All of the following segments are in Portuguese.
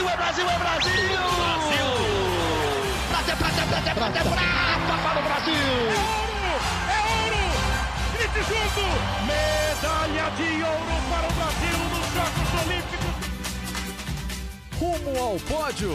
Brasil, é Brasil, é Brasil! Brasil! Prata, prata, prata, prata, prata para o Brasil! É ouro! É ouro! Grite junto! Medalha de ouro para o Brasil nos Jogos Olímpicos! Rumo ao pódio!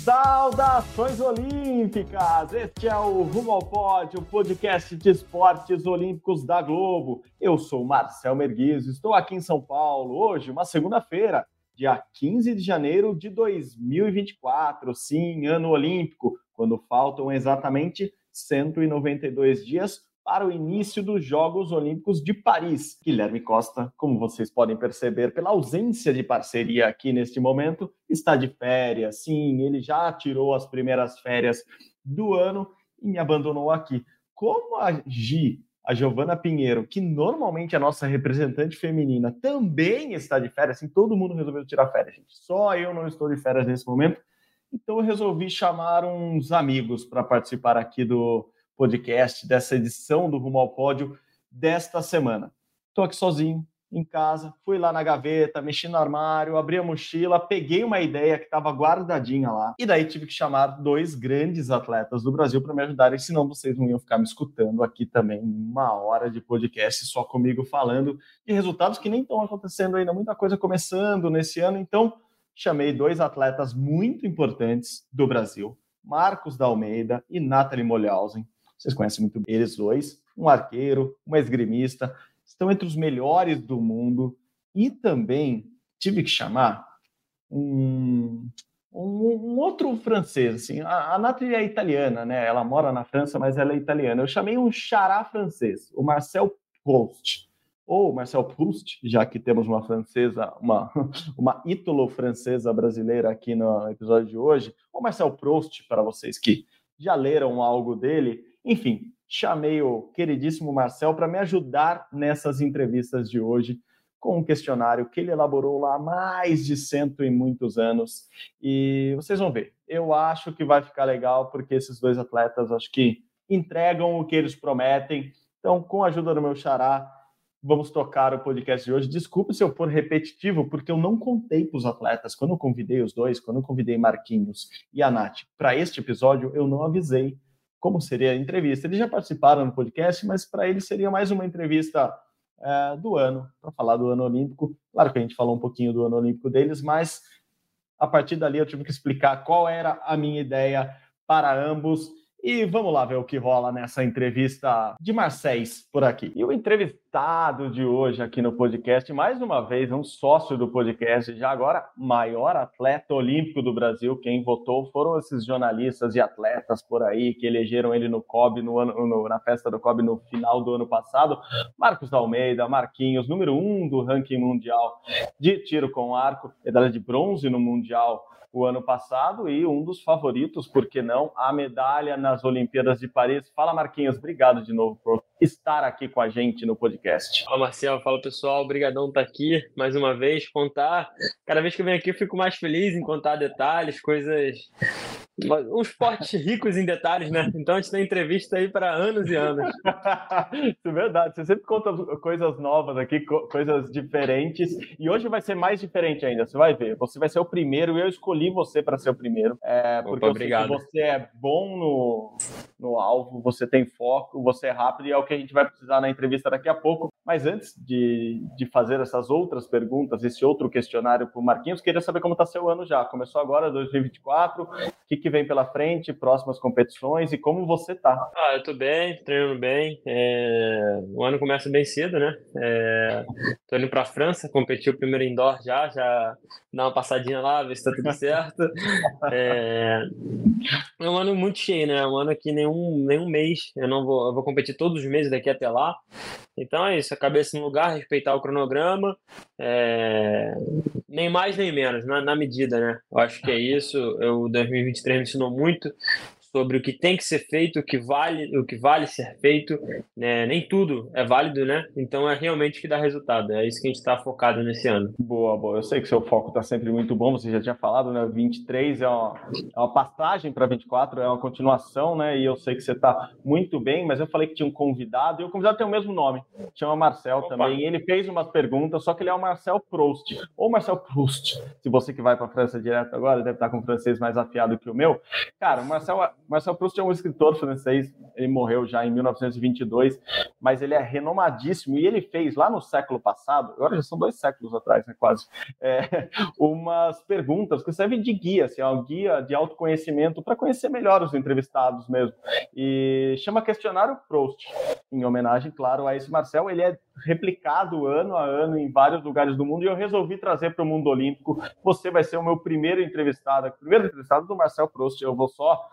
Saudações olímpicas! Este é o Rumo ao Pódio, podcast de esportes olímpicos da Globo. Eu sou Marcel Merguiz, estou aqui em São Paulo hoje, uma segunda-feira, dia 15 de janeiro de 2024. Sim, ano olímpico, quando faltam exatamente 192 dias para o início dos Jogos Olímpicos de Paris. Guilherme Costa, como vocês podem perceber pela ausência de parceria aqui neste momento, está de férias. Sim, ele já tirou as primeiras férias do ano e me abandonou aqui. Como a Gi, a Giovana Pinheiro, que normalmente é a nossa representante feminina, também está de férias, assim, todo mundo resolveu tirar férias, gente. Só eu não estou de férias nesse momento. Então eu resolvi chamar uns amigos para participar aqui do podcast, dessa edição do Rumo ao Pódio desta semana. Estou aqui sozinho, em casa, fui lá na gaveta, mexi no armário, abri a mochila, peguei uma ideia que estava guardadinha lá, e daí tive que chamar dois grandes atletas do Brasil para me ajudarem, senão vocês não iam ficar me escutando aqui também uma hora de podcast só comigo falando de resultados que nem estão acontecendo ainda, muita coisa começando nesse ano, então chamei dois atletas muito importantes do Brasil, Marcos da Almeida e Nathalie Molhausen, vocês conhecem muito bem eles dois, um arqueiro, um esgrimista, estão entre os melhores do mundo. E também tive que chamar um, um, um outro francês, assim, a, a Nathalie é italiana, né? Ela mora na França, mas ela é italiana. Eu chamei um xará francês, o Marcel Proust, ou Marcel Proust, já que temos uma francesa, uma, uma ítalo francesa brasileira aqui no episódio de hoje, ou Marcel Proust, para vocês que já leram algo dele, enfim, chamei o queridíssimo Marcel para me ajudar nessas entrevistas de hoje com um questionário que ele elaborou lá há mais de cento e muitos anos. E vocês vão ver. Eu acho que vai ficar legal, porque esses dois atletas acho que entregam o que eles prometem. Então, com a ajuda do meu xará, vamos tocar o podcast de hoje. Desculpe se eu for repetitivo, porque eu não contei para os atletas. Quando eu convidei os dois, quando eu convidei Marquinhos e a Nath para este episódio, eu não avisei como seria a entrevista. Eles já participaram no podcast, mas para eles seria mais uma entrevista é, do ano, para falar do ano olímpico. Claro que a gente falou um pouquinho do ano olímpico deles, mas a partir dali eu tive que explicar qual era a minha ideia para ambos. E vamos lá ver o que rola nessa entrevista de Marcéis por aqui. E o entrevistado de hoje aqui no podcast, mais uma vez, um sócio do podcast, já agora maior atleta olímpico do Brasil. Quem votou foram esses jornalistas e atletas por aí que elegeram ele no COB no ano, no, na festa do COB no final do ano passado. Marcos da Almeida, Marquinhos, número um do ranking mundial de tiro com arco, medalha de bronze no mundial o ano passado e um dos favoritos, por que não, a medalha nas Olimpíadas de Paris. Fala, Marquinhos, obrigado de novo por estar aqui com a gente no podcast. Fala, Marcel, fala pessoal, obrigadão estar aqui mais uma vez, contar. Cada vez que eu venho aqui eu fico mais feliz em contar detalhes, coisas uns esporte ricos em detalhes, né? Então a gente tem entrevista aí para anos e anos. Isso é verdade. Você sempre conta coisas novas aqui, coisas diferentes. E hoje vai ser mais diferente ainda. Você vai ver. Você vai ser o primeiro. Eu escolhi você para ser o primeiro. É, porque Opa, obrigado. você é bom no, no alvo, você tem foco, você é rápido e é o que a gente vai precisar na entrevista daqui a pouco. Mas antes de, de fazer essas outras perguntas, esse outro questionário para o Marquinhos, queria saber como está seu ano já. Começou agora, 2024. O que, que vem pela frente, próximas competições e como você está? Ah, eu estou bem, treinando bem. É... O ano começa bem cedo, né? Estou é... indo para a França, competir o primeiro indoor já, já dar uma passadinha lá, ver se está tudo certo. é... é um ano muito cheio, né? É um ano que nenhum, nenhum mês eu não vou, eu vou competir todos os meses daqui até lá. Então é isso, a cabeça no lugar, respeitar o cronograma, é... nem mais nem menos, na, na, medida, né? Eu acho que é isso. Eu 2023 me ensinou muito sobre o que tem que ser feito, o que vale, o que vale ser feito. Né? Nem tudo é válido, né? Então é realmente que dá resultado. É isso que a gente está focado nesse ano. Boa, boa. Eu sei que seu foco está sempre muito bom. Você já tinha falado, né? 23 é uma, é uma passagem para 24, é uma continuação, né? E eu sei que você está muito bem, mas eu falei que tinha um convidado e o convidado tem o mesmo nome. Chama Marcel Opa. também. E ele fez umas perguntas, só que ele é o Marcel Proust ou Marcel Proust. Se você que vai para a França direto agora, deve estar com o francês mais afiado que o meu. Cara, o Marcel, Marcel Proust é um escritor francês, ele morreu já em 1922, mas ele é renomadíssimo e ele fez lá no século passado, agora já são dois séculos atrás, né, quase, é, umas perguntas que servem de guia, assim, é um guia de autoconhecimento para conhecer melhor os entrevistados mesmo. E chama Questionário Proust, em homenagem, claro, a esse Marcel. Ele é replicado ano a ano em vários lugares do mundo e eu resolvi trazer para o mundo olímpico. Você vai ser o meu primeiro entrevistado, primeiro entrevistado do Marcel Proust. Eu vou só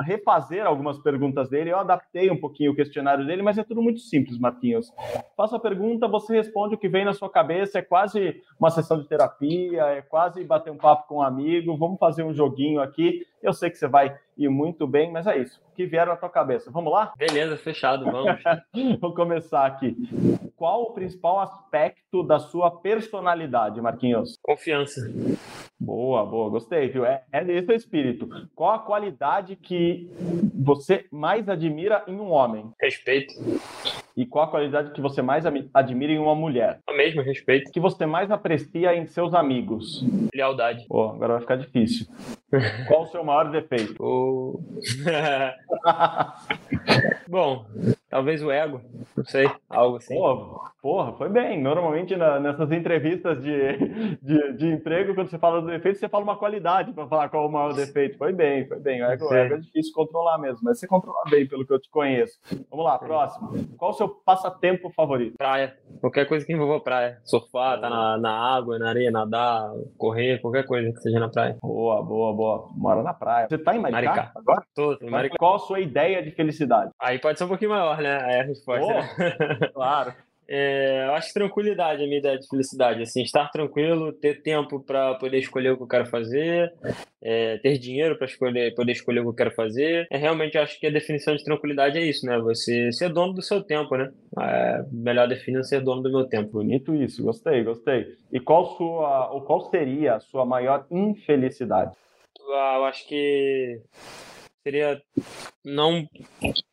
refazer algumas perguntas dele. Eu adaptei um pouquinho o questionário dele, mas é tudo muito simples, Marquinhos. Faço a pergunta, você responde o que vem na sua cabeça. É quase uma sessão de terapia, é quase bater um papo com um amigo. Vamos fazer um joguinho aqui. Eu sei que você vai ir muito bem, mas é isso. O que vier na tua cabeça. Vamos lá? Beleza, fechado, vamos. Vou começar aqui. Qual o principal aspecto da sua personalidade, Marquinhos? Confiança. Boa, boa, gostei, viu? É, é esse o espírito. Qual a qualidade que você mais admira em um homem? Respeito. E qual a qualidade que você mais admira em uma mulher? O mesmo, respeito. Que você mais aprecia em seus amigos? Lealdade. Pô, agora vai ficar difícil. Qual o seu maior defeito? O... Bom, talvez o ego, não sei, algo assim. Pô, porra, foi bem. Normalmente na, nessas entrevistas de, de, de, emprego, quando você fala do defeito, você fala uma qualidade para falar qual é o maior defeito. Foi bem, foi bem. O ego, o ego é difícil controlar mesmo, mas você controla bem, pelo que eu te conheço. Vamos lá, próximo. Qual o seu passatempo favorito? Praia. Qualquer coisa que envolva praia. Surfar, tá na, na água, na areia, nadar, correr, qualquer coisa que seja na praia. Boa, boa, boa. Mora na praia. Você tá em Maricá, Maricá. agora? Tô, tô em Maricá. Qual a sua ideia de felicidade? Aí pode ser um pouquinho maior, né? Aí a resposta. Oh? Claro. É, eu acho que tranquilidade é a minha ideia de felicidade. Assim, estar tranquilo, ter tempo para poder escolher o que eu quero fazer, é, ter dinheiro para escolher, poder escolher o que eu quero fazer. É, realmente acho que a definição de tranquilidade é isso, né? Você ser dono do seu tempo, né? É, melhor definição ser dono do meu tempo. Bonito isso, gostei, gostei. E qual sua, ou qual seria a sua maior infelicidade? Ah, eu acho que seria não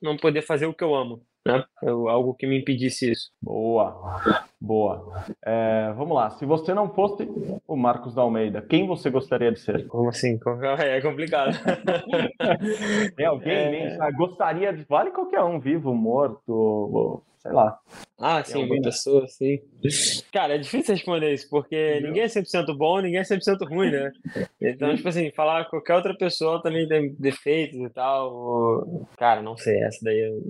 não poder fazer o que eu amo né? Eu, algo que me impedisse isso. Boa, boa. É, vamos lá. Se você não fosse o Marcos da Almeida, quem você gostaria de ser? Como assim? É complicado. Tem alguém é... Ah, gostaria de. Vale qualquer um, vivo, morto, sei lá. Ah, sim, uma pessoa, sim. Cara, é difícil responder isso, porque ninguém é 100% bom, ninguém é 100% ruim, né? Então, tipo assim, falar qualquer outra pessoa também tem defeitos e tal. Cara, não sei, essa daí eu...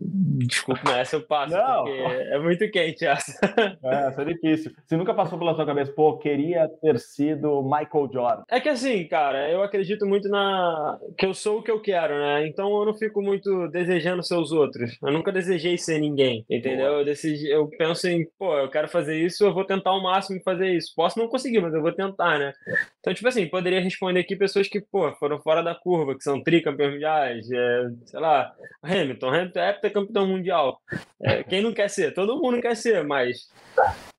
Desculpa, mas essa eu passo, não. porque é muito quente essa. É, essa é difícil. Você nunca passou pela sua cabeça, pô, queria ter sido Michael Jordan. É que assim, cara, eu acredito muito na... que eu sou o que eu quero, né? Então eu não fico muito desejando ser os outros. Eu nunca desejei ser ninguém, entendeu? Eu decidi eu penso em, pô, eu quero fazer isso, eu vou tentar ao máximo fazer isso. Posso não conseguir, mas eu vou tentar, né? Então, tipo assim, poderia responder aqui pessoas que, pô, foram fora da curva, que são tricampeões mundiais, é, sei lá, Hamilton, Hamilton é campeão mundial. É, quem não quer ser? Todo mundo quer ser, mas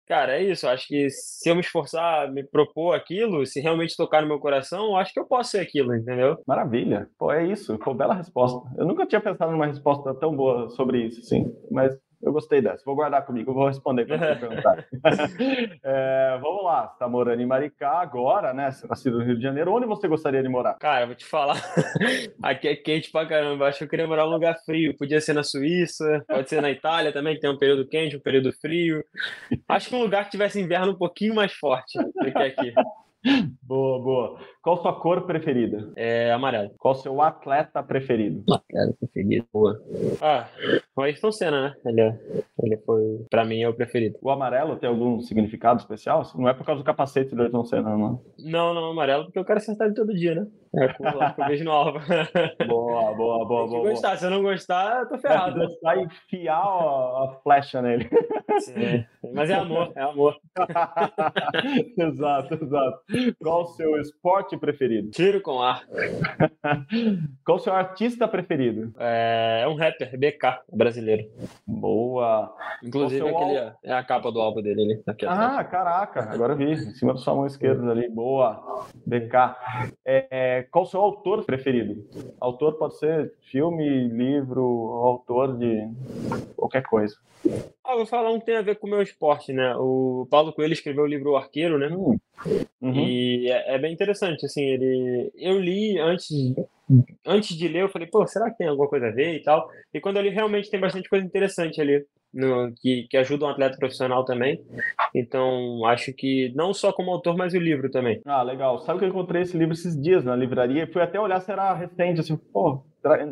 Cara, é isso. Acho que se eu me esforçar, me propor aquilo, se realmente tocar no meu coração, acho que eu posso ser aquilo, entendeu? Maravilha. Pô, é isso. Pô, bela resposta. Eu nunca tinha pensado numa resposta tão boa sobre isso, sim. Mas eu gostei dessa. Vou guardar comigo, vou responder quando você perguntar. é, vamos lá, você está morando em Maricá agora, né? Você nascido no Rio de Janeiro. Onde você gostaria de morar? Cara, eu vou te falar. Aqui é quente pra caramba. Acho que eu queria morar num lugar frio. Podia ser na Suíça, pode ser na Itália também, que tem um período quente, um período frio. Acho que um lugar que tivesse inverno um pouquinho mais forte do que aqui. Boa, boa. Qual sua cor preferida? É amarelo. Qual seu atleta preferido? Atleta preferido, boa. Ah, O Ayrton Senna, né? Ele, é, ele foi, pra mim, é o preferido. O amarelo tem algum significado especial? Não é por causa do capacete do Ayrton Senna, não? Não, não, amarelo, porque eu quero acertar ele todo dia, né? É com o beijo no alvo. Boa, boa, boa, Tem que boa. gostar, se eu não gostar, eu tô boa. ferrado. Gostar e enfiar a, a flecha nele. Sim. Mas é amor, é amor. exato, exato. Qual o seu esporte preferido? Tiro com ar. Qual o seu artista preferido? É, é um rapper, BK, brasileiro. Boa. Inclusive, seu aquele, é a capa do álbum dele ali. Aqui atrás. Ah, caraca, agora eu vi, em cima da sua mão esquerda ali. Boa. BK. É, é, qual o seu autor preferido? Autor pode ser filme, livro, autor de qualquer coisa. Ah, vou falar um que tem a ver com o meu esporte, né? O Paulo Coelho escreveu o livro O Arqueiro, né? Hum. Uhum. E é, é bem interessante, assim, ele... Eu li antes, antes de ler, eu falei, pô, será que tem alguma coisa a ver e tal? E quando eu li, realmente tem bastante coisa interessante ali, no, que, que ajuda um atleta profissional também. Então, acho que não só como autor, mas o livro também. Ah, legal. Sabe que eu encontrei esse livro esses dias na livraria e fui até olhar se era recente, assim, pô,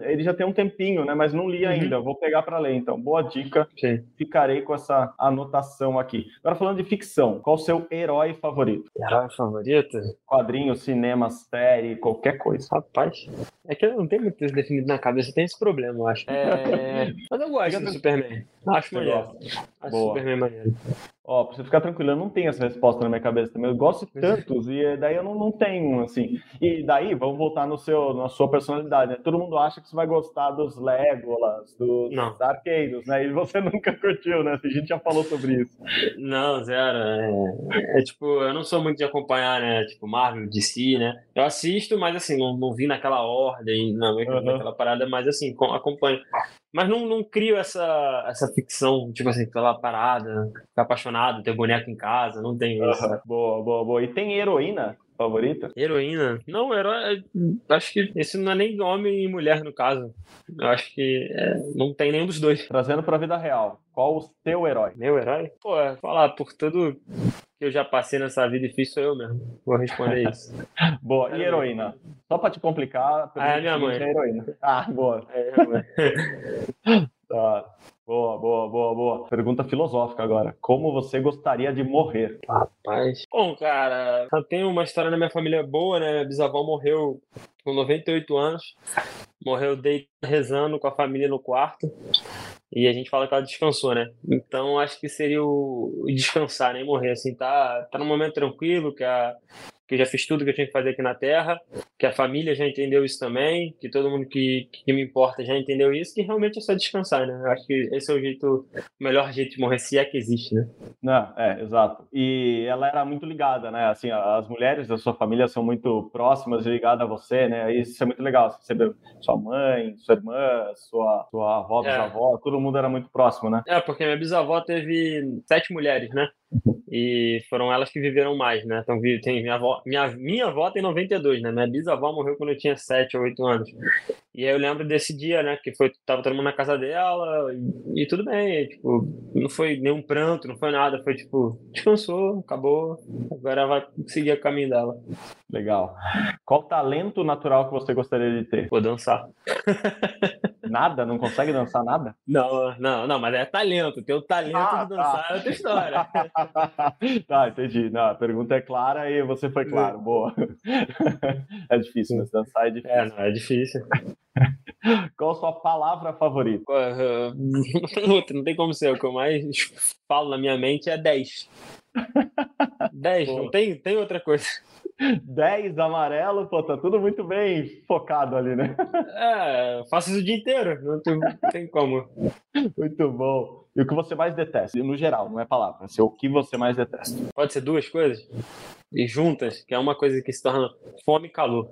ele já tem um tempinho, né? Mas não li Uhum. ainda. Vou pegar para ler, então. Boa dica. Sim. Ficarei com essa anotação aqui. Agora falando de ficção, qual o seu herói favorito? Herói favorito? Quadrinho, cinema, série, qualquer coisa. Rapaz, é que eu não tenho muito isso definido na cabeça, tem esse problema, eu acho. É... Mas eu gosto do Superman. Acho maneiro. Acho Boa. Superman maneiro. Ó, pra você ficar tranquilo, eu não tenho essa resposta na minha cabeça também. Eu gosto de tantos e daí eu não, não tenho, assim. E daí, vamos voltar no seu, na sua personalidade, né? Todo mundo acha que você vai gostar dos Legolas, dos Não. arqueiros, né? E você nunca curtiu, né? A gente já falou sobre isso. Não, zero. É, é tipo, eu não sou muito de acompanhar, né? Tipo, Marvel, DC, né? Eu assisto, mas assim, não, não vi naquela ordem, não, Aham. naquela parada, mas assim, com- acompanho. Mas não, não crio essa, essa ficção, tipo assim, pela parada, ficar apaixonado, ter boneco em casa, não tenho isso. Boa, boa, boa. E tem heroína favorita? Heroína? Não, herói. Acho que esse não é nem homem e mulher, no caso. Eu acho que é, não tem nenhum dos dois. Trazendo pra vida real, qual o seu herói? Meu herói? Pô, é falar por tudo que eu já passei nessa vida difícil, sou eu mesmo. Vou responder isso. Boa. E heroína? Só pra te complicar, a Ah, é minha mãe. é heroína. Ah, boa. É, Tá. Boa, boa, boa, boa. Pergunta filosófica agora. Como você gostaria de morrer? Rapaz. Bom, cara, eu tenho uma história na minha família boa, né? Minha bisavó morreu com 98 anos. Morreu deitado rezando com a família no quarto. E a gente fala que ela descansou, né? Então acho que seria o descansar, né? E morrer, assim, tá, tá num momento tranquilo, que, a, que eu já fiz tudo que eu tinha que fazer aqui na Terra, que a família já entendeu isso também, que todo mundo que, que me importa já entendeu isso, que realmente é só descansar, né? Eu acho que esse é o jeito, o melhor jeito de morrer, se é que existe, né? Não, é, exato. E ela era muito ligada, né? Assim, as mulheres da sua família são muito próximas e ligadas a você, né? Isso é muito legal. Você recebeu sua mãe, sua irmã, sua, sua avó, É. bisavó, todo mundo era muito próximo, né? É, porque minha bisavó teve sete mulheres, né? E foram elas que viveram mais, né? Então, tem minha avó, minha, minha avó tem 92, né? Minha bisavó morreu quando eu tinha 7 ou 8 anos. E aí eu lembro desse dia, né? Que foi, tava todo mundo na casa dela e, e tudo bem, tipo, não foi nenhum pranto, não foi nada, foi tipo, descansou, acabou, agora vai seguir o caminho dela. Legal. Qual talento natural que você gostaria de ter? Vou dançar. Nada? Não consegue dançar nada? Não, não, não, mas é talento, ter o talento Ah, de dançar é outra história. tá, entendi. Não, a pergunta é clara e você foi claro. Boa. É difícil, mas dançar é difícil. É, não, é difícil. Qual a sua palavra favorita? Outra, não tem como ser. O que eu mais falo na minha mente é 10. 10, Pô. não tem, tem outra coisa. 10 amarelo, pô, tá tudo muito bem focado ali, né? É, faço isso o dia inteiro, não tem, não tem como. Muito bom. E o que você mais detesta? No geral, não é palavra. É o que você mais detesta. Pode ser duas coisas e juntas, que é uma coisa que se torna fome e calor.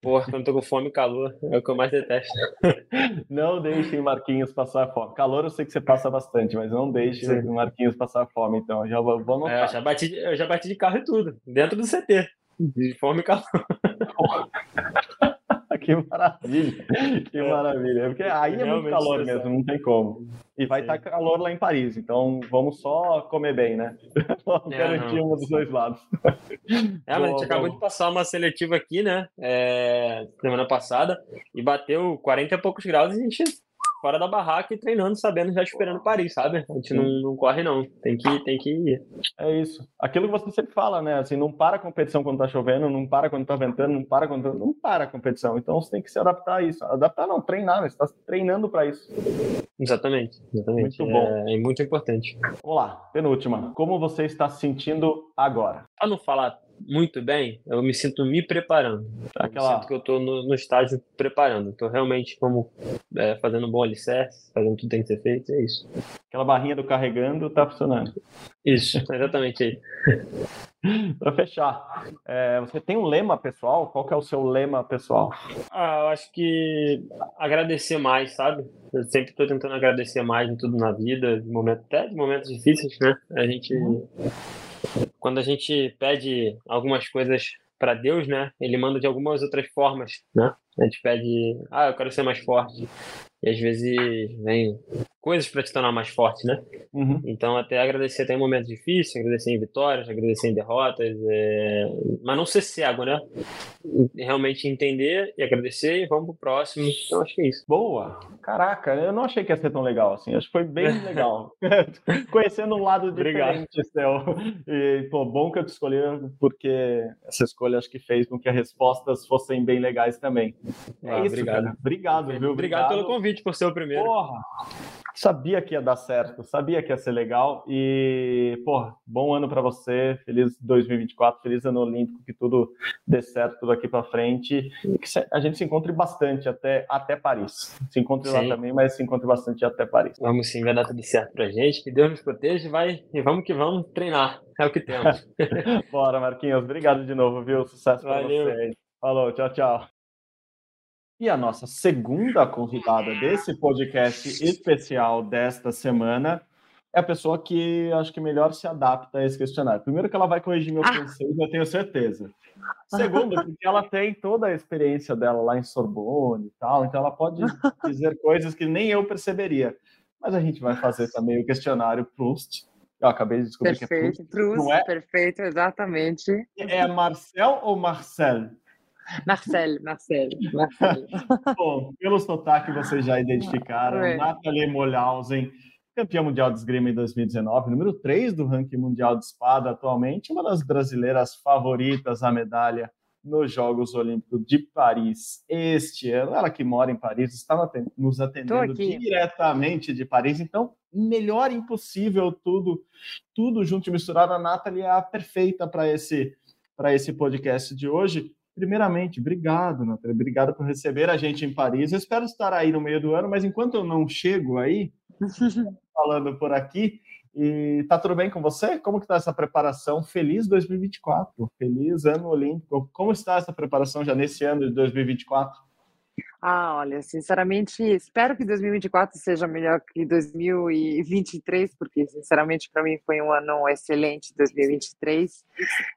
Porra, quando tô com fome e calor, é o que eu mais detesto. Não deixem Marquinhos passar fome. Calor eu sei que você passa bastante, mas não deixe Sim. o Marquinhos passar fome, então. Já vou, vou É, eu, anotar. já bati, eu já bati de carro e tudo, dentro do CT. De fome e calor. que maravilha. Que É. maravilha. Porque aí é muito calor mesmo, não tem como. E vai estar calor lá em Paris, então vamos só comer bem, né? Vamos É, garantir um dos dois lados. É, mas a gente acabou de passar uma seletiva aqui, né? é, semana passada, e bateu 40 e poucos graus e a gente fora da barraca e treinando, sabendo, já esperando Paris, sabe? A gente não, não corre, não. Tem que, tem que ir. É isso. Aquilo que você sempre fala, né? Assim, não para a competição quando tá chovendo, não para quando tá ventando, não para quando. Não para a competição. Então você tem que se adaptar a isso. Adaptar não, treinar, né? Você tá treinando para isso. Exatamente, exatamente. Muito bom. É, é muito importante. Vamos lá, penúltima. Como você está se sentindo agora? Pra não falar muito bem, eu me sinto me preparando. Aquela- Eu sinto que eu estou no, no estágio preparando. Estou realmente como é, fazendo um bom alicerce, fazendo tudo que tem que ser feito, é isso. Aquela barrinha do carregando tá funcionando. Isso, exatamente aí. Para fechar, é, você tem um lema pessoal? Qual que é o seu lema pessoal? Ah, eu acho que agradecer mais, sabe? Eu sempre estou tentando agradecer mais em tudo na vida, de momento, até de momentos difíceis, né? A gente, quando a gente pede algumas coisas para Deus, né? Ele manda de algumas outras formas, né? A gente pede, ah, eu quero ser mais forte. E às vezes vem coisas para te tornar mais forte, né? Uhum. Então, até agradecer até em momentos difíceis, agradecer em vitórias, agradecer em derrotas, é, mas não ser cego, né? Realmente entender e agradecer e vamos pro próximo. Então, acho que é isso. Boa! Caraca, eu não achei que ia ser tão legal assim. Acho que foi bem legal. Conhecendo um lado Obrigado. diferente seu. E, pô, bom que eu te escolhi, porque essa escolha acho que fez com que as respostas fossem bem legais também. É Ah, isso, obrigado. cara. Obrigado, viu? Obrigado pelo convite, por ser o primeiro. Porra! Sabia que ia dar certo, sabia que ia ser legal. E, porra, bom ano para você. Feliz 2024, feliz ano olímpico, que tudo dê certo tudo aqui para frente. E que a gente se encontre bastante até, até Paris. Se encontre lá Sim. também, mas se encontre bastante até Paris. Vamos sim, vai dar tudo certo pra gente. Que Deus nos proteja e vai, e vamos que vamos treinar. É o que temos. Bora, Marquinhos. Obrigado de novo, viu? Sucesso para Valeu. você. Falou, tchau, tchau. E a nossa segunda convidada desse podcast especial desta semana é a pessoa que acho que melhor se adapta a esse questionário. Primeiro que ela vai corrigir meu francês, eu tenho certeza. Segundo, porque ela tem toda a experiência dela lá em Sorbonne e tal, então ela pode dizer coisas que nem eu perceberia. Mas a gente vai fazer também o questionário Proust. Eu acabei de descobrir que é Proust. Perfeito, Proust, é? perfeito, exatamente. É Marcel ou Marcel? Marcel, Marcel, Marcel. Bom, pelo sotaque vocês já identificaram. É. Nathalie Molhausen, campeã mundial de esgrima em 2019, número 3 do ranking mundial de espada atualmente, uma das brasileiras favoritas à medalha nos Jogos Olímpicos de Paris este ano. Ela que mora em Paris, está nos atendendo diretamente de Paris, então melhor impossível tudo, tudo junto e misturado. A Nathalie é a perfeita para esse, para esse podcast de hoje. Primeiramente, obrigado, Nathalie. Obrigado por receber a gente em Paris. Eu espero estar aí no meio do ano, mas enquanto eu não chego aí, falando por aqui, e tá tudo bem com você? Como que tá essa preparação? Feliz 2024, feliz ano olímpico. Como está essa preparação já nesse ano de 2024? Ah, olha, sinceramente, espero que 2024 seja melhor que 2023, porque, sinceramente, para mim foi um ano excelente 2023.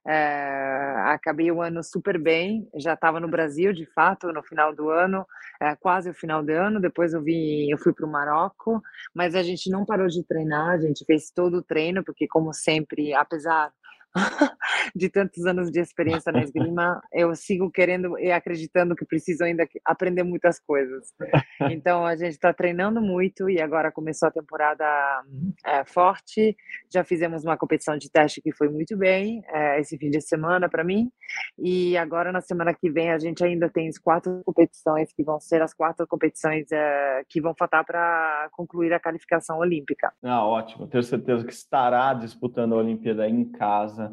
É, acabei o ano super bem, já estava no Brasil, de fato, no final do ano, é, quase o final do ano. Depois eu vim, eu fui para o Marrocos, mas a gente não parou de treinar, a gente fez todo o treino, porque, como sempre, apesar de tantos anos de experiência na esgrima, eu sigo querendo e acreditando que preciso ainda aprender muitas coisas. Então a gente está treinando muito e agora começou a temporada é, forte. Já fizemos uma competição de teste que foi muito bem é, esse fim de semana para mim. E agora na semana que vem a gente ainda tem as quatro competições que vão ser as quatro competições é, que vão faltar para concluir a qualificação olímpica. Ah, ótimo. Tenho certeza que estará disputando a Olimpíada em casa.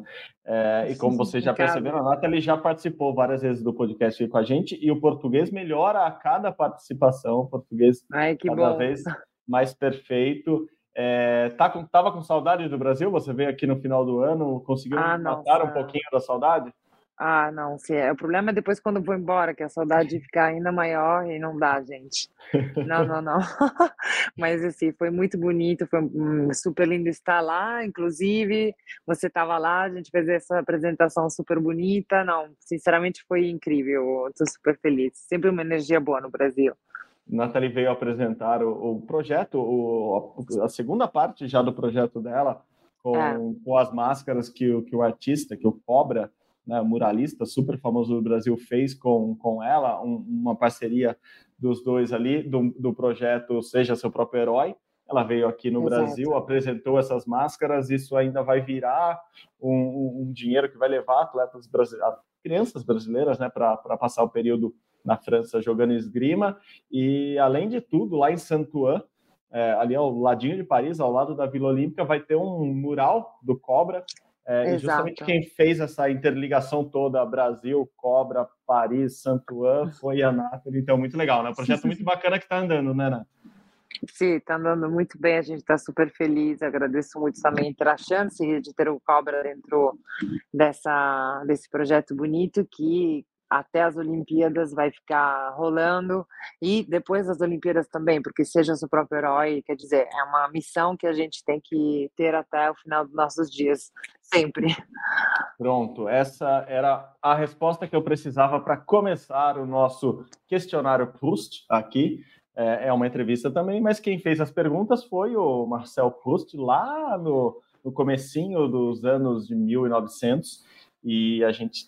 É, e como vocês já perceberam, a Nathalie já participou várias vezes do podcast aqui com a gente e o português melhora a cada participação. O português Ai, cada bom. vez mais perfeito. É, tá com, tava com saudade do Brasil? Você veio aqui no final do ano, conseguiu Ah, matar um pouquinho da saudade? Ah, não, se é. O problema é depois quando eu vou embora, que a saudade fica ainda maior e não dá, gente. Não, não, não. Mas assim, foi muito bonito, foi super lindo estar lá, inclusive, você estava lá, a gente fez essa apresentação super bonita. Não, sinceramente foi incrível, estou super feliz. Sempre uma energia boa no Brasil. Nathalie veio apresentar o, o projeto, o, a segunda parte já do projeto dela, com, É. com as máscaras que, que o artista, que o Cobra, né, muralista super famoso do Brasil, fez com, com ela um, uma parceria dos dois ali, do, do projeto Seja Seu Próprio Herói. Ela veio aqui no Exato. Brasil, apresentou essas máscaras, isso ainda vai virar um, um dinheiro que vai levar atletas brasileiros, crianças brasileiras né, para passar o período na França jogando esgrima. E, além de tudo, lá em Saint-Ouen, é, ali ao ladinho de Paris, ao lado da Vila Olímpica, vai ter um mural do Cobra. É, e justamente quem fez essa interligação toda, Brasil, Cobra, Paris, Saint-Ouen, foi a Nathalie. Então, muito legal, né? Um projeto muito bacana que está andando, né, Nath? Sim, está andando muito bem, a gente está super feliz, agradeço muito também ter a chance de ter o Cobra dentro dessa, desse projeto bonito que até as Olimpíadas vai ficar rolando e depois das Olimpíadas também, porque seja seu próprio herói, quer dizer, é uma missão que a gente tem que ter até o final dos nossos dias, sempre. Pronto, essa era a resposta que eu precisava para começar o nosso questionário Proust aqui. É, é uma entrevista também, mas quem fez as perguntas foi o Marcel Proust lá no, no comecinho dos anos de 1900 e a gente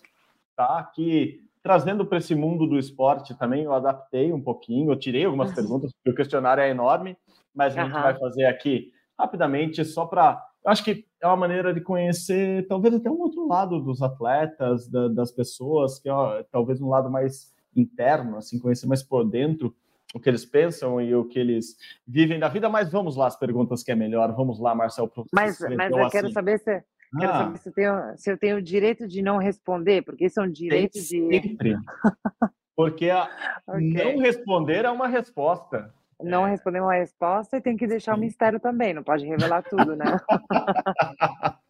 está aqui trazendo para esse mundo do esporte também. Eu adaptei um pouquinho, eu tirei algumas perguntas porque o questionário é enorme, mas a gente uhum. vai fazer aqui rapidamente só para eu acho que é uma maneira de conhecer talvez até um outro lado dos atletas, da, das pessoas, que é talvez um lado mais interno, assim, conhecer mais por dentro o que eles pensam e o que eles vivem da vida, mas vamos lá as perguntas que é melhor. Vamos lá, Marcel. Mas, mas eu assim. quero saber se Quero ah. saber se eu, tenho, se eu tenho o direito de não responder, porque isso é um direito de. Sempre. Porque a, okay. não responder é uma resposta. Não é. responder uma resposta e tem que deixar o mistério também, não pode revelar tudo, né?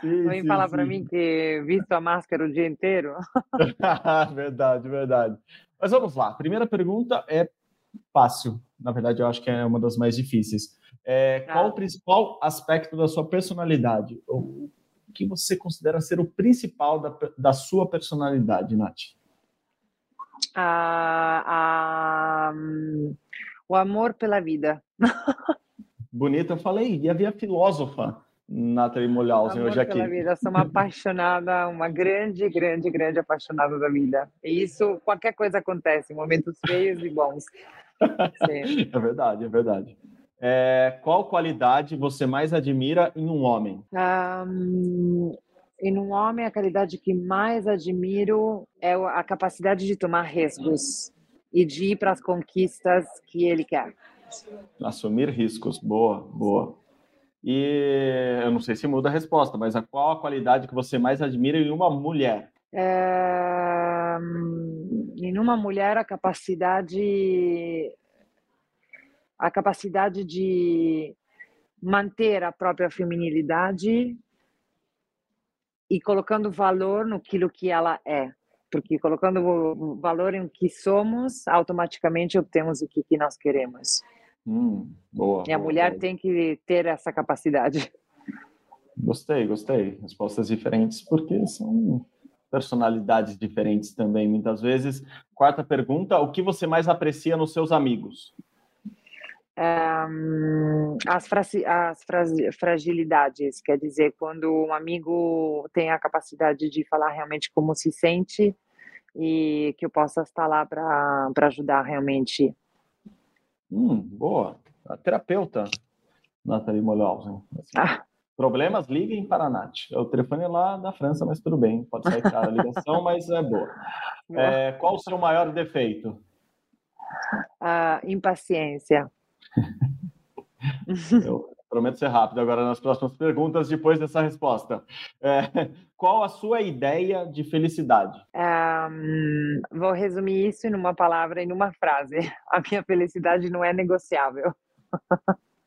sim, não vem falar para mim que visto a máscara o dia inteiro. verdade, verdade. Mas vamos lá. Primeira pergunta é fácil. Na verdade, eu acho que é uma das mais difíceis. É, ah. Qual o principal aspecto da sua personalidade? Que você considera ser o principal da, da sua personalidade, Nath? Ah, ah, o amor pela vida. Bonita, eu falei. E havia filósofa. Nathalie Molhausen hoje aqui. Pela vida. Eu sou uma apaixonada, uma grande, grande, grande apaixonada da vida. E isso, qualquer coisa acontece, momentos feios e bons. Sim. É verdade, é verdade. É, qual qualidade você mais admira em um homem? Um, em um homem, a qualidade que mais admiro é a capacidade de tomar riscos e de ir para as conquistas que ele quer. Assumir riscos, boa, boa. E eu não sei se muda a resposta, mas a qual a qualidade que você mais admira em uma mulher? É, em uma mulher, a capacidade, a capacidade de manter a própria feminilidade e colocando valor no que ela é. Porque colocando valor em o que somos, automaticamente obtemos o que, que nós queremos. Hum, boa. E a boa, mulher boa. tem que ter essa capacidade. Gostei, gostei. Respostas diferentes, porque são personalidades diferentes também, muitas vezes. Quarta pergunta: o que você mais aprecia nos seus amigos? Um, as, as fra fragilidades, quer dizer, quando um amigo tem a capacidade de falar realmente como se sente e que eu possa estar lá para ajudar realmente Hum, boa. A terapeuta, Nathalie Molhausen. Assim, ah. Problemas, liguem para a Nath. É o telefone lá da França, mas tudo bem. Pode sair cara a ligação, mas é boa. É, qual o seu maior defeito? A impaciência. Eu prometo ser rápido agora nas próximas perguntas, depois dessa resposta. É, qual a sua ideia de felicidade? Um, vou resumir isso em uma palavra, em uma frase. A minha felicidade não é negociável.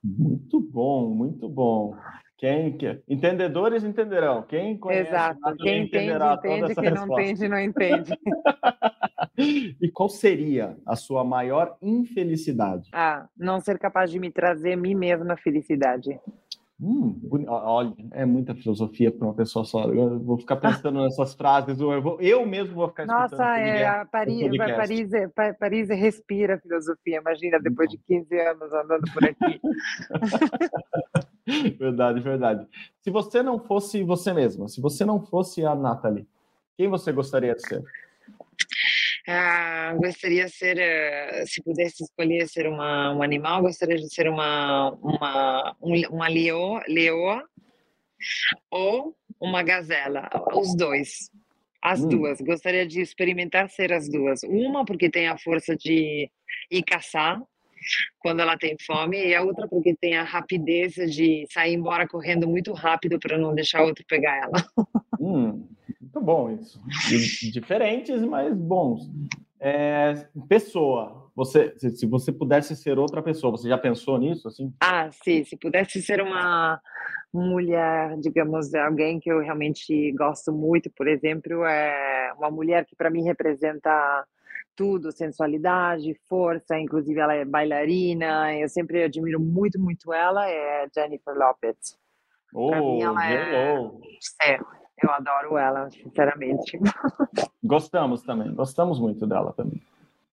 Muito bom, muito bom. Quem, entendedores entenderão. Quem conhece Exato. Quem entende, entende. Quem não entende, não entende. e qual seria a sua maior infelicidade? Ah, não ser capaz de me trazer mim mesma felicidade. Hum, olha, é muita filosofia para uma pessoa só. Eu vou ficar pensando nessas frases, eu, vou, eu mesmo vou ficar Nossa, é, a Paris, Paris, Paris respira filosofia, imagina, depois de 15 anos andando por aqui. verdade, verdade. Se você não fosse você mesma, se você não fosse a Nathalie, quem você gostaria de ser? Ah, gostaria de ser, eh, se pudesse escolher ser uma, um animal, gostaria de ser uma, uma, uma leoa, leoa ou uma gazela, os dois. As hum. duas, gostaria de experimentar ser as duas. Uma porque tem a força de ir caçar quando ela tem fome, e a outra porque tem a rapidez de sair embora correndo muito rápido para não deixar outro pegar ela. Hum, muito bom isso. Diferentes, mas bons. É, pessoa, você, se você pudesse ser outra pessoa, você já pensou nisso assim? Ah, sim, se pudesse ser uma mulher, digamos, alguém que eu realmente gosto muito, por exemplo, é uma mulher que para mim representa tudo, sensualidade, força, inclusive ela é bailarina, eu sempre admiro muito, muito ela, é Jennifer Lopez. Oh, mim ela é... é... Eu adoro ela, sinceramente. Gostamos também, gostamos muito dela também.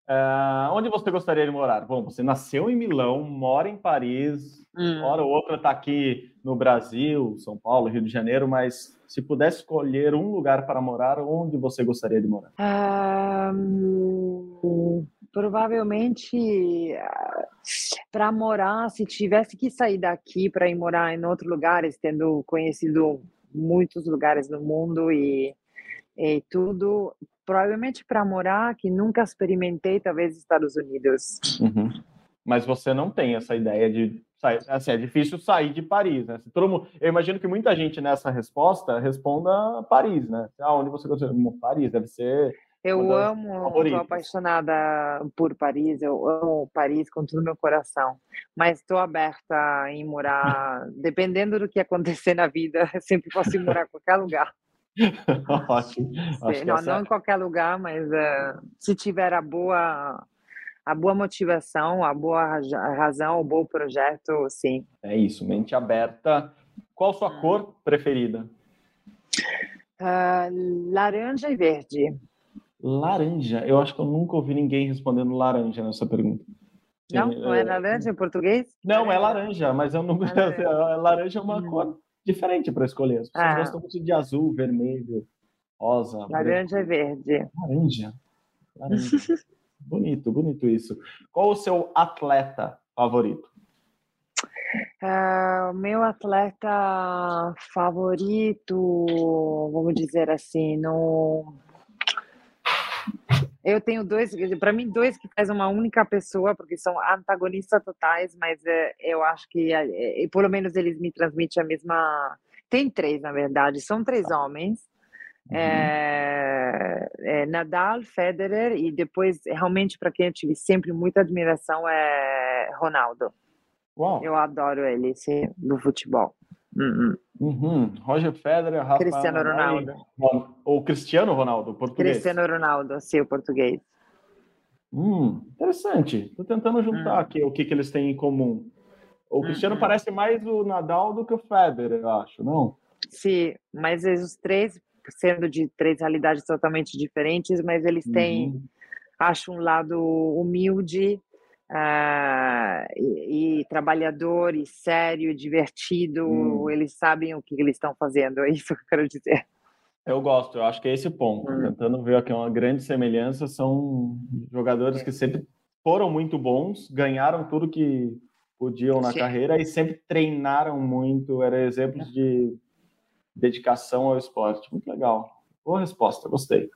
Uh, onde você gostaria de morar? Bom, você nasceu em Milão, mora em Paris, hum. hora ou outra está aqui no Brasil, São Paulo, Rio de Janeiro, mas se pudesse escolher um lugar para morar, onde você gostaria de morar? Um, provavelmente para morar, se tivesse que sair daqui para ir morar em outros lugares, tendo conhecido muitos lugares no mundo e, e tudo, provavelmente para morar, que nunca experimentei, talvez Estados Unidos. Uhum. Mas você não tem essa ideia de sair, assim, é difícil sair de Paris, né? Todo mundo, eu imagino que muita gente nessa resposta responda Paris, né? Ah, onde você gostaria? Paris, deve ser eu amo, estou apaixonada por Paris, eu amo Paris com todo o meu coração, mas estou aberta em morar, dependendo do que acontecer na vida, sempre posso ir morar em qualquer lugar. Ótimo. Não, não em qualquer lugar, mas uh, se tiver a boa a boa motivação, a boa razão, o bom projeto, sim. É isso, mente aberta. Qual sua hum. cor preferida? Uh, laranja e verde. Laranja. Eu acho que eu nunca ouvi ninguém respondendo laranja nessa pergunta. Não, não é laranja em português? Não, é laranja, mas eu não. Laranja, laranja é uma hum. cor diferente para escolher. As pessoas ah. gostam muito de azul, vermelho, rosa. Laranja e verde. Laranja. Laranja. bonito, bonito isso. Qual o seu atleta favorito? Uh, o meu atleta favorito, vamos dizer assim, no eu tenho dois, para mim, dois que faz uma única pessoa, porque são antagonistas totais, mas é, eu acho que, é, é, pelo menos, eles me transmitem a mesma. Tem três, na verdade, são três homens. Uhum. É, é, Nadal, Federer e depois, realmente, para quem eu tive sempre muita admiração, é Ronaldo. Uau. Eu adoro ele, sim, do futebol. Uhum. Uhum. Roger Federer, Rafael Cristiano Ronaldo. Ou Cristiano Ronaldo, português. Cristiano Ronaldo, sim, o português. Hum, interessante. Estou tentando juntar hum. aqui o que, que eles têm em comum. O Cristiano uhum. parece mais o Nadal do que o Federer, eu acho, não? Sim, mas os três, sendo de três realidades totalmente diferentes, mas eles têm, uhum. acho, um lado humilde, uh, e, e, trabalhador, e sério, divertido, hum. eles sabem o que eles estão fazendo, é isso que eu quero dizer. Eu gosto, eu acho que é esse ponto. Hum. Tentando ver aqui uma grande semelhança, são jogadores que sempre foram muito bons, ganharam tudo que podiam na Sim. carreira e sempre treinaram muito, eram exemplos de dedicação ao esporte. Muito legal. Boa resposta, gostei.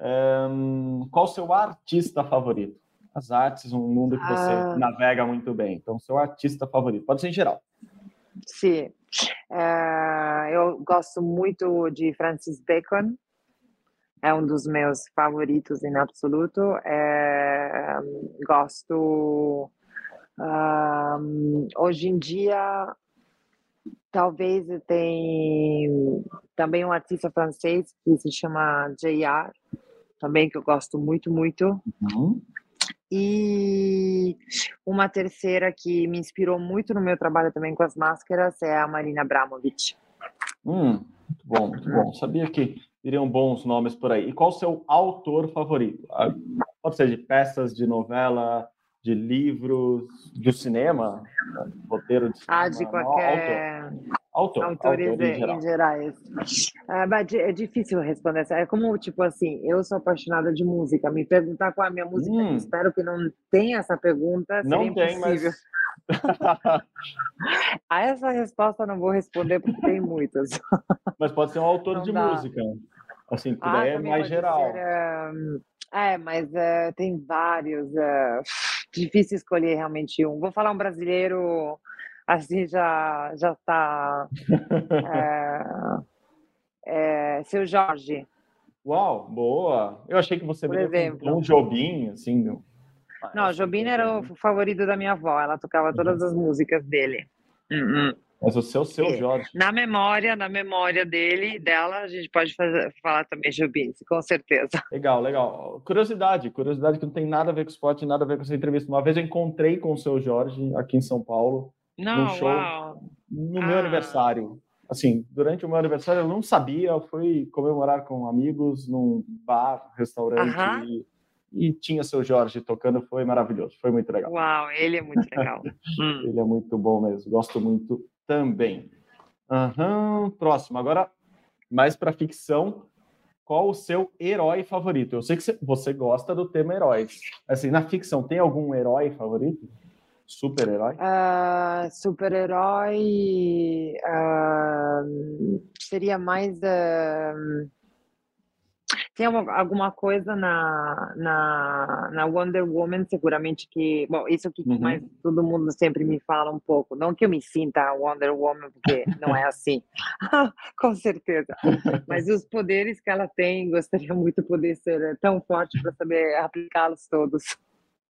Um, qual o seu artista favorito? As artes, um mundo que você ah. navega muito bem. Então, seu artista favorito, pode ser em geral. Sim, uh, eu gosto muito de Francis Bacon, é um dos meus favoritos em absoluto. É, gosto. Um, hoje em dia, talvez tem também um artista francês que se chama J.R., também que eu gosto muito, muito. Uhum. E uma terceira que me inspirou muito no meu trabalho também com as máscaras é a Marina Abramovic. Hum, muito bom, muito bom. Sabia que iriam bons nomes por aí. E qual o seu autor favorito? Ah, pode ser de peças, de novela, de livros, de cinema, roteiro de cinema. Ah, de qualquer. Autor, autores, autor em em, geral. gerais. Ah, mas é difícil responder essa. É como, tipo assim, eu sou apaixonada de música. Me perguntar qual é a minha música, Hum. espero que não tenha essa pergunta. Não seria tem, mas. impossível. A essa resposta não vou responder porque tem muitas. mas pode ser um autor Não de dá. música. Assim, que Ah, daí é mais geral. ser, ah, é, mas ah, tem vários. ah, difícil escolher realmente um. Vou falar um brasileiro, assim já já está. é, seu Jorge. Uau, boa. Eu achei que você Por exemplo. um Jobim, assim. Não, Não, Jobim era o favorito da minha avó. Ela tocava todas as músicas dele. Hum, hum. Mas o seu, seu É. Jorge. Na memória, na memória dele, dela, a gente pode fazer, falar também Jobim, com certeza. Legal, legal. Curiosidade, curiosidade que não tem nada a ver com esporte, nada a ver com essa entrevista. Uma vez eu encontrei com o seu Jorge aqui em São Paulo, Não, show. uau. no meu Ah. aniversário. Assim, durante o meu aniversário eu não sabia, eu fui comemorar com amigos num bar, restaurante, Aham. e, e tinha seu Jorge tocando, foi maravilhoso, foi muito legal. Uau, ele é muito legal. Hum. Ele é muito bom mesmo, gosto muito também. Aham, próximo. Agora, mais para ficção, qual o seu herói favorito? Eu sei que você- você gosta do tema heróis. Assim, na ficção, tem algum herói favorito? Super-herói? Ah, Super-herói ah, seria mais. ah, tem uma- alguma coisa na, na, na Wonder Woman, seguramente que. Bom, isso que Uhum. mais todo mundo sempre me fala um pouco. Não que eu me sinta a Wonder Woman, porque não é assim. Com certeza. Mas os poderes que ela tem, gostaria muito de poder ser tão forte para saber aplicá-los todos.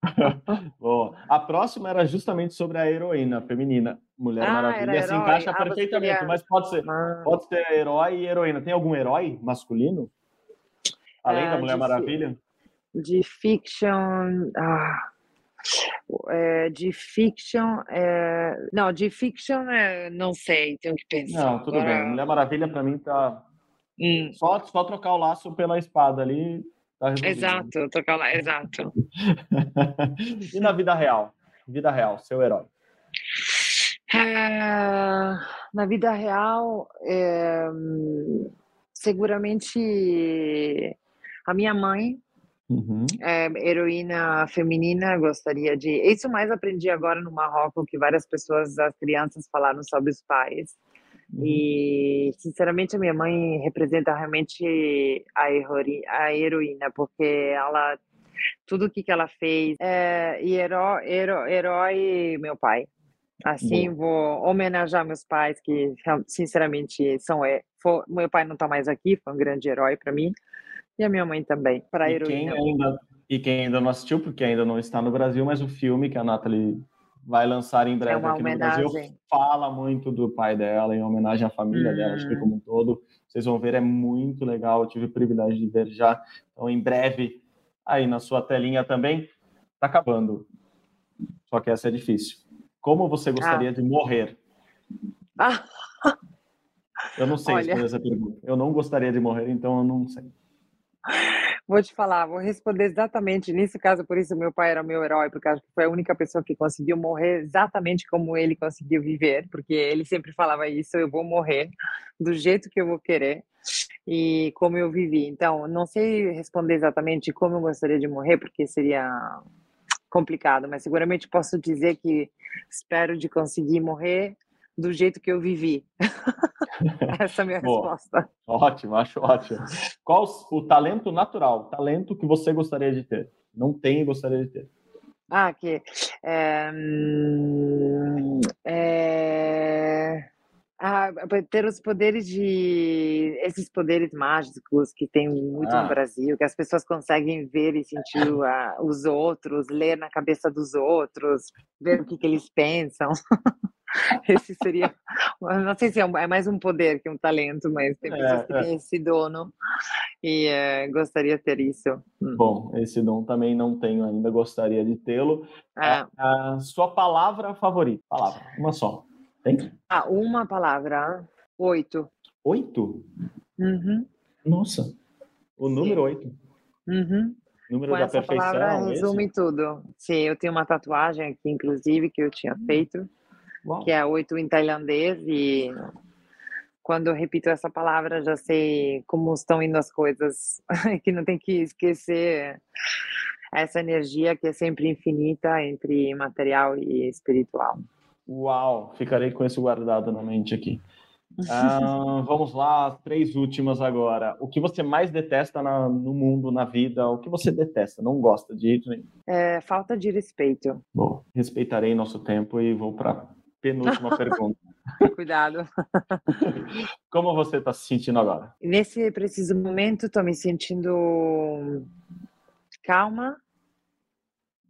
Boa. A próxima era justamente sobre a heroína feminina. Mulher Ah, Maravilha se herói. encaixa Ah, perfeitamente, mas pode ser, Ah. pode ser herói e heroína. Tem algum herói masculino? Além Ah, da Mulher de- Maravilha? de fiction. Ah, é, de fiction. é, não, de fiction, é, não sei, tenho que pensar. Não, tudo Agora, bem. Mulher Maravilha para mim tá hum, só, só trocar o laço pela espada ali. Tá exato, tocar lá, exato. e na vida real? Vida real, seu herói. Ah, na vida real, é, seguramente a minha mãe Uhum. é, heroína feminina, gostaria de. Isso mais aprendi agora no Marrocos, que várias pessoas, as crianças, falaram sobre os pais. E, sinceramente, a minha mãe representa realmente a, heroi- a heroína, porque ela. Tudo o que, que ela fez. É, e herói, herói, herói, meu pai. Assim, vou homenagear meus pais, que sinceramente são. é, fo- meu pai não está mais aqui, foi um grande herói para mim. E a minha mãe também, para a E quem, heroína. ainda, e quem ainda não assistiu, porque ainda não está no Brasil, mas o filme que a Nathalie vai lançar em breve É aqui no Brasil homenagem. fala muito do pai dela, em homenagem à família dela, acho que Hum. como um todo. Vocês vão ver, é muito legal. Eu tive o privilégio de ver já. Então, em breve, aí na sua telinha também. Tá acabando. Só que essa é difícil. Como você gostaria de morrer? Ah, Eu não sei Olha. responder essa pergunta. Eu não gostaria de morrer, então eu não sei. Vou te falar, vou responder exatamente nesse caso, por isso meu pai era meu herói, porque acho que foi a única pessoa que conseguiu morrer exatamente como ele conseguiu viver, porque ele sempre falava isso, eu vou morrer do jeito que eu vou querer e como eu vivi. Então, não sei responder exatamente como eu gostaria de morrer, porque seria complicado, mas seguramente posso dizer que espero de conseguir morrer do jeito que eu vivi. Essa é a minha Boa. resposta. Ótimo, acho ótimo. Qual o talento natural, o talento que você gostaria de ter? Não tem e gostaria de ter. Ah, que é, hum, é, ah, ter os poderes de esses poderes mágicos que tem muito Ah. no Brasil, que as pessoas conseguem ver e sentir os outros, ler na cabeça dos outros, ver o que, que eles pensam. Esse seria, não sei se é, um- é mais um poder que um talento, mas tem É, pessoas que é. têm esse dono e eh, gostaria de ter isso. Hum. Bom, esse dom também não tenho ainda, gostaria de tê-lo. Ah, A, a sua palavra favorita? Palavra, uma só. Tem? Ah, uma palavra. Oito. Oito? Uhum, Nossa, o número oito. uhum. Número Com da essa palavra perfeição. esse? resume tudo. Sim, eu tenho uma tatuagem aqui, inclusive, que eu tinha feito, Uau. que é oito em tailandês e quando eu repito essa palavra, já sei como estão indo as coisas, que não tem que esquecer essa energia que é sempre infinita entre material e espiritual. Uau, ficarei com isso guardado na mente aqui. Ah, vamos lá, três últimas agora. O que você mais detesta na, no mundo, na vida? O que você detesta, não gosta de jeito nenhum? É, falta de respeito. Bom, respeitarei nosso tempo e vou para penúltima pergunta. Cuidado. Como você está se sentindo agora? Nesse preciso momento, estou me sentindo calma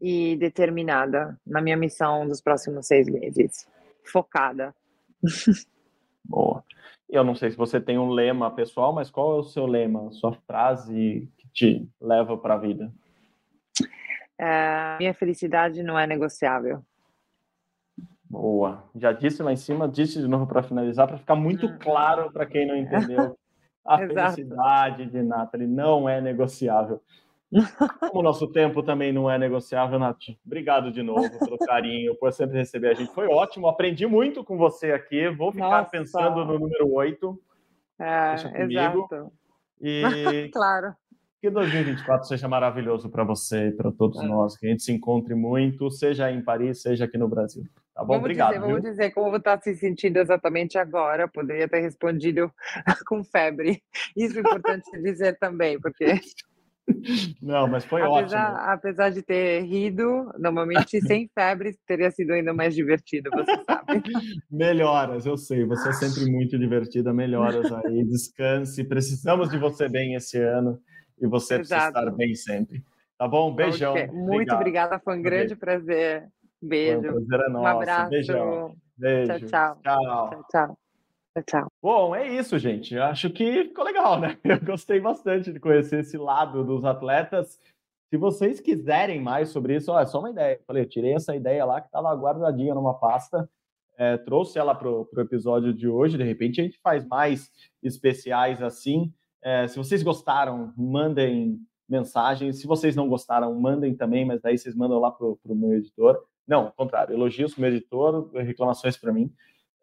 e determinada na minha missão dos próximos seis meses. Focada. Boa. Eu não sei se você tem um lema pessoal, mas qual é o seu lema, sua frase que te leva para a vida? É, minha felicidade não é negociável. Boa. Já disse lá em cima, disse de novo para finalizar, para ficar muito hum. claro para quem não entendeu. A felicidade de Nathalie não é negociável. Como o nosso tempo também não é negociável, Nath. Obrigado de novo pelo carinho, por sempre receber a gente. Foi ótimo, aprendi muito com você aqui. Vou ficar Nossa. pensando no número 8. É, exato. E claro. Que 2024 seja maravilhoso para você e para todos é. nós, que a gente se encontre muito, seja em Paris, seja aqui no Brasil. Tá bom? Vamos Obrigado. Dizer, vamos dizer como está se sentindo exatamente agora. Poderia ter respondido com febre. Isso é importante dizer também, porque não, mas foi apesar, ótimo. Apesar de ter rido, normalmente sem febre teria sido ainda mais divertido, você sabe. Melhoras, eu sei, você é sempre muito divertida. Melhoras aí, descanse. Precisamos de você bem esse ano e você Exato. precisa estar bem sempre. Tá bom? Beijão. Muito Obrigado. obrigada, foi um grande prazer. Beijo. Foi um prazer é nosso. Um abraço. Beijão. Beijo. Tchau, tchau. Tchau, tchau. tchau. Tchau. Bom, é isso, gente. Eu acho que ficou legal, né? Eu gostei bastante de conhecer esse lado dos atletas. Se vocês quiserem mais sobre isso, ó, é só uma ideia. Eu falei, eu tirei essa ideia lá que estava guardadinha numa pasta, é, trouxe ela para o episódio de hoje. De repente, a gente faz mais especiais assim. É, se vocês gostaram, mandem mensagens. Se vocês não gostaram, mandem também, mas daí vocês mandam lá para o meu editor. Não, ao contrário, elogios para o meu editor, reclamações para mim.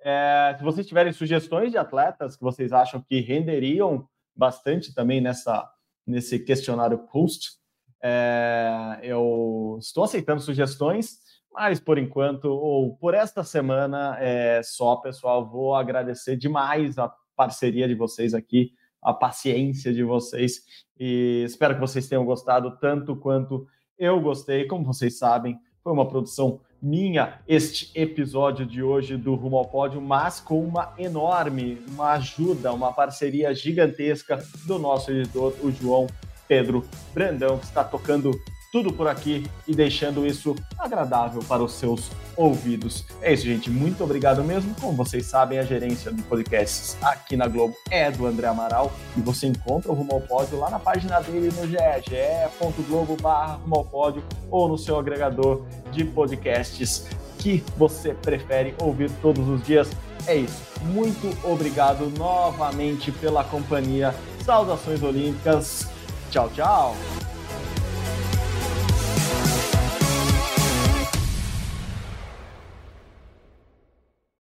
É, se vocês tiverem sugestões de atletas que vocês acham que renderiam bastante também nessa, nesse questionário post, é, eu estou aceitando sugestões, mas por enquanto, ou por esta semana, é só, pessoal. Vou agradecer demais a parceria de vocês aqui, a paciência de vocês, e espero que vocês tenham gostado tanto quanto eu gostei. Como vocês sabem, foi uma produção minha este episódio de hoje do Rumo ao Pódio, mas com uma enorme, uma ajuda, uma parceria gigantesca do nosso editor, o João Pedro Brandão, que está tocando tudo por aqui e deixando isso agradável para os seus ouvidos. É isso, gente. Muito obrigado mesmo. Como vocês sabem, a gerência do podcasts aqui na Globo é do André Amaral e você encontra o Rumo ao Pódio lá na página dele no ge.globo ou no seu agregador de podcasts que você prefere ouvir todos os dias. É isso. Muito obrigado novamente pela companhia. Saudações olímpicas. Tchau, tchau.